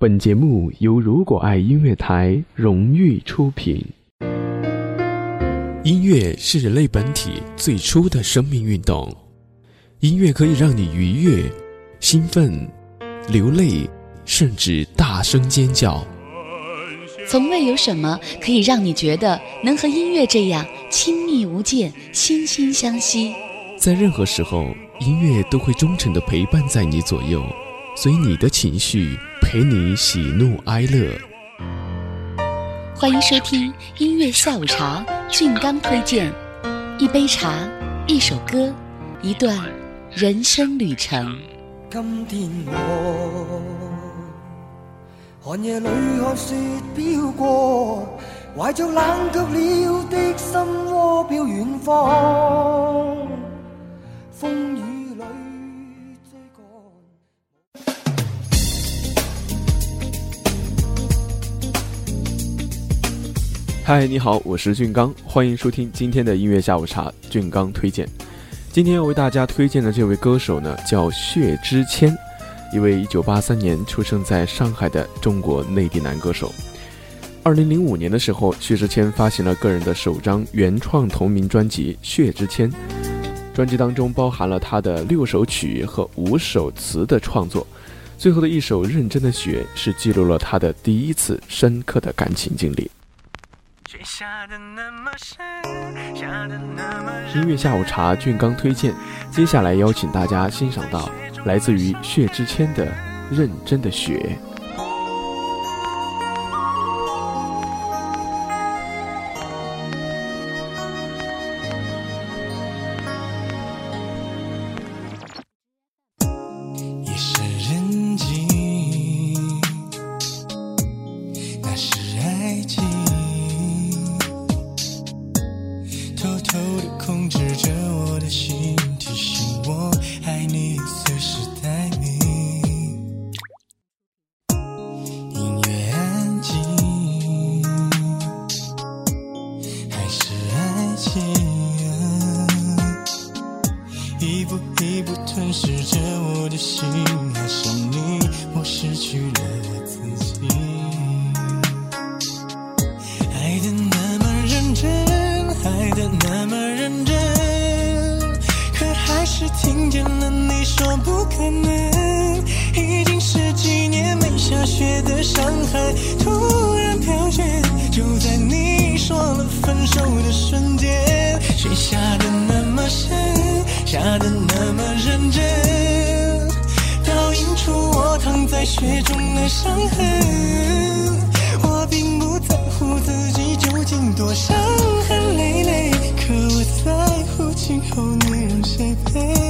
本节目由如果爱音乐台荣誉出品。音乐是人类本体最初的生命运动，音乐可以让你愉悦、兴奋、流泪，甚至大声尖叫。从未有什么可以让你觉得能和音乐这样亲密无间、惺惺相惜。在任何时候，音乐都会忠诚地陪伴在你左右，随你的情绪。陪你喜怒哀乐，欢迎收听音乐下午茶。俊刚推荐一杯茶，一首歌，一段人生旅程。今天我寒夜里看雪飘过，怀着冷却了的心窝飘远方。风雨。嗨，你好，我是俊刚，欢迎收听今天的音乐下午茶。俊刚推荐，今天要为大家推荐的这位歌手呢，叫薛之谦，一位1983年出生在上海的中国内地男歌手。2005年的时候，薛之谦发行了个人的首张原创同名专辑《薛之谦》，专辑当中包含了他的六首曲和五首词的创作，最后的一首《认真的雪》是记录了他的第一次深刻的感情经历。音乐下午茶，俊刚推荐。接下来邀请大家欣赏到来自于薛之谦的《认真的雪》。吞噬着我的心，爱上你，我失去了自己。爱的那么认真，爱的那么认真，可还是听见了你说不可能。已经十几年没下雪的上海突然飘雪，就在你说了分手的瞬间，雪下的那么深，下的那。雪中的伤痕，我并不在乎自己究竟多伤痕累累，可我在乎今后你让谁陪。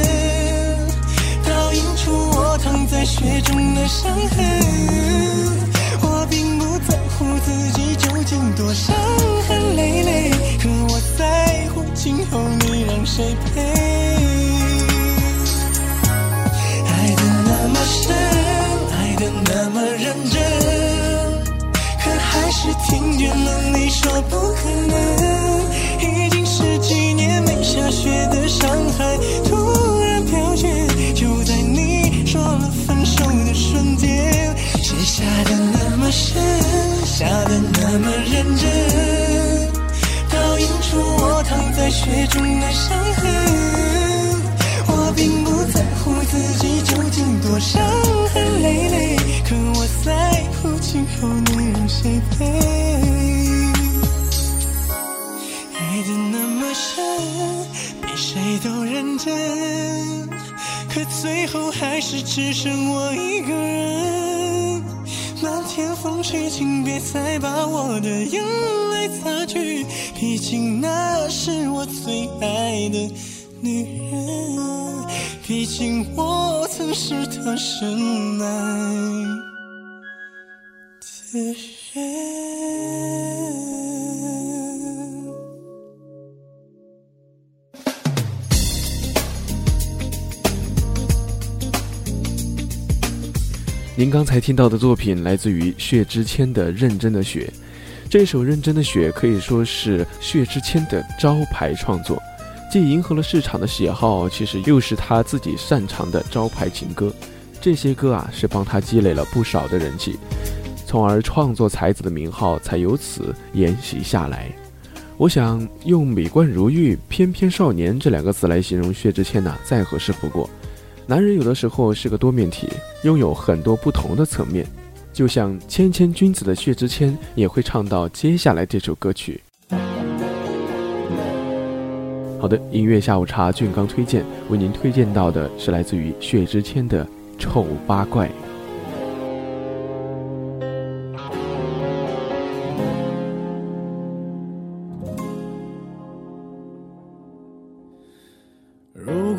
中的伤痕，我并不在乎自己究竟多伤痕累累，可我在乎今后你让谁陪。爱的那么深，爱的那么认真，可还是听见了你说不可能。已经十几年没下雪的上海，是只剩我一个人。漫天风吹，请别再把我的眼泪擦去，毕竟那是我最爱的女人，毕竟我曾是她深爱的人。您刚才听到的作品来自于薛之谦的《认真的雪》，这首《认真的雪》可以说是薛之谦的招牌创作，既迎合了市场的喜好，其实又是他自己擅长的招牌情歌。这些歌啊，是帮他积累了不少的人气，从而创作才子的名号才由此沿袭下来。我想用“美观如玉”“翩翩少年”这两个词来形容薛之谦呢，再合适不过。男人有的时候是个多面体，拥有很多不同的层面，就像谦谦君子的薛之谦也会唱到接下来这首歌曲。好的，音乐下午茶，俊刚推荐为您推荐到的是来自于薛之谦的《丑八怪》。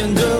黑一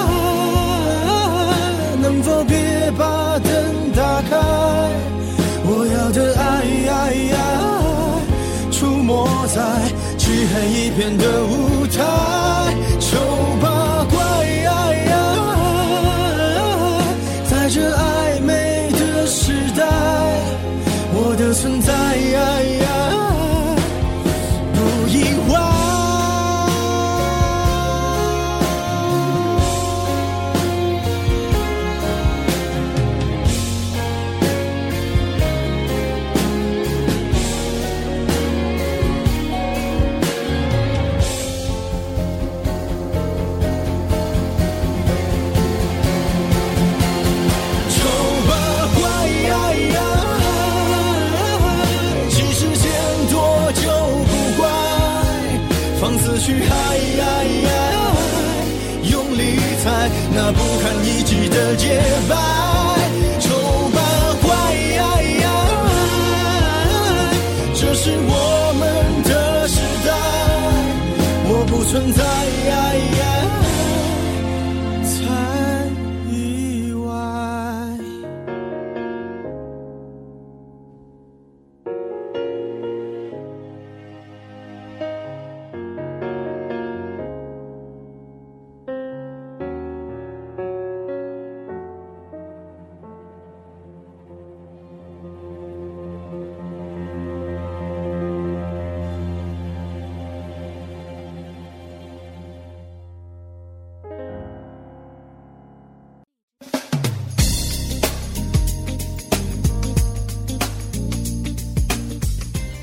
yeah.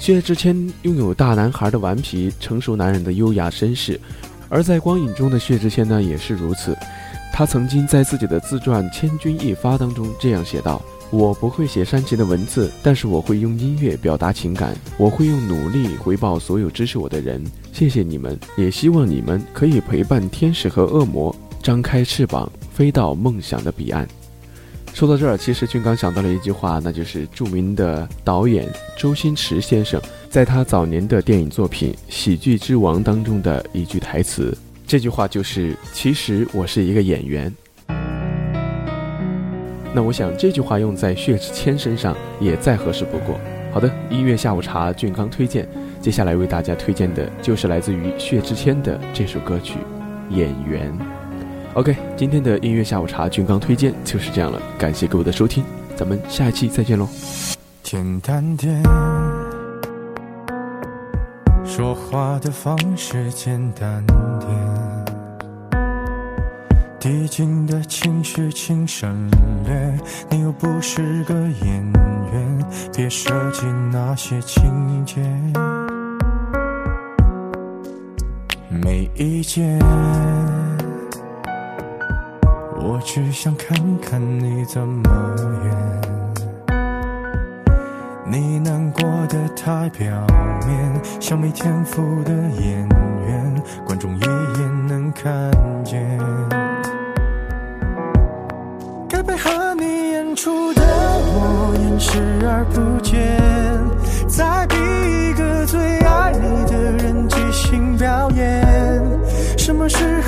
薛之谦拥有大男孩的顽皮，成熟男人的优雅绅士，而在光影中的薛之谦呢，也是如此。他曾经在自己的自传《千钧一发》当中这样写道：“我不会写煽情的文字，但是我会用音乐表达情感，我会用努力回报所有支持我的人。谢谢你们，也希望你们可以陪伴天使和恶魔，张开翅膀飞到梦想的彼岸。”说到这儿，其实俊刚想到了一句话，那就是著名的导演周星驰先生在他早年的电影作品《喜剧之王》当中的一句台词。这句话就是：“其实我是一个演员。”那我想这句话用在薛之谦身上也再合适不过。好的，音乐下午茶，俊刚推荐，接下来为大家推荐的就是来自于薛之谦的这首歌曲《演员》。OK，今天的音乐下午茶，俊刚推荐就是这样了。感谢各位的收听，咱们下一期再见喽。简单点，说话的方式简单点，递进的情绪请省略。你又不是个演员，别设计那些情节。没意见。我只想看看你怎么演，你难过的太表面，像没天赋的演员，观众一眼能看见。该配合你演出的我演视而不见，再逼一个最爱你的人即兴表演。什么时候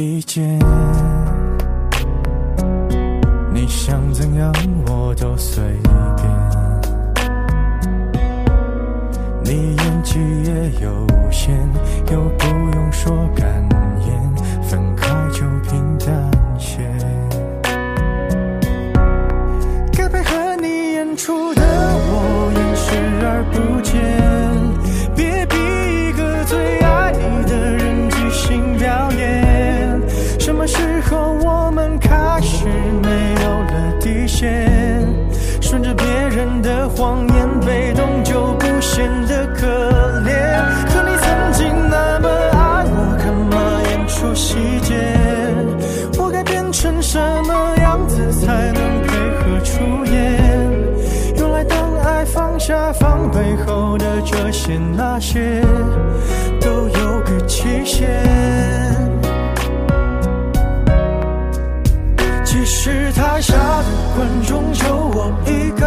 意见，你想怎样我都随便。你演技也有限，又可怜。可你曾经那么爱我，干嘛演出细节？我该变成什么样子才能配合出演？原来当爱放下防备后的这些那些，都有个期限。其实台下的观众就我一个，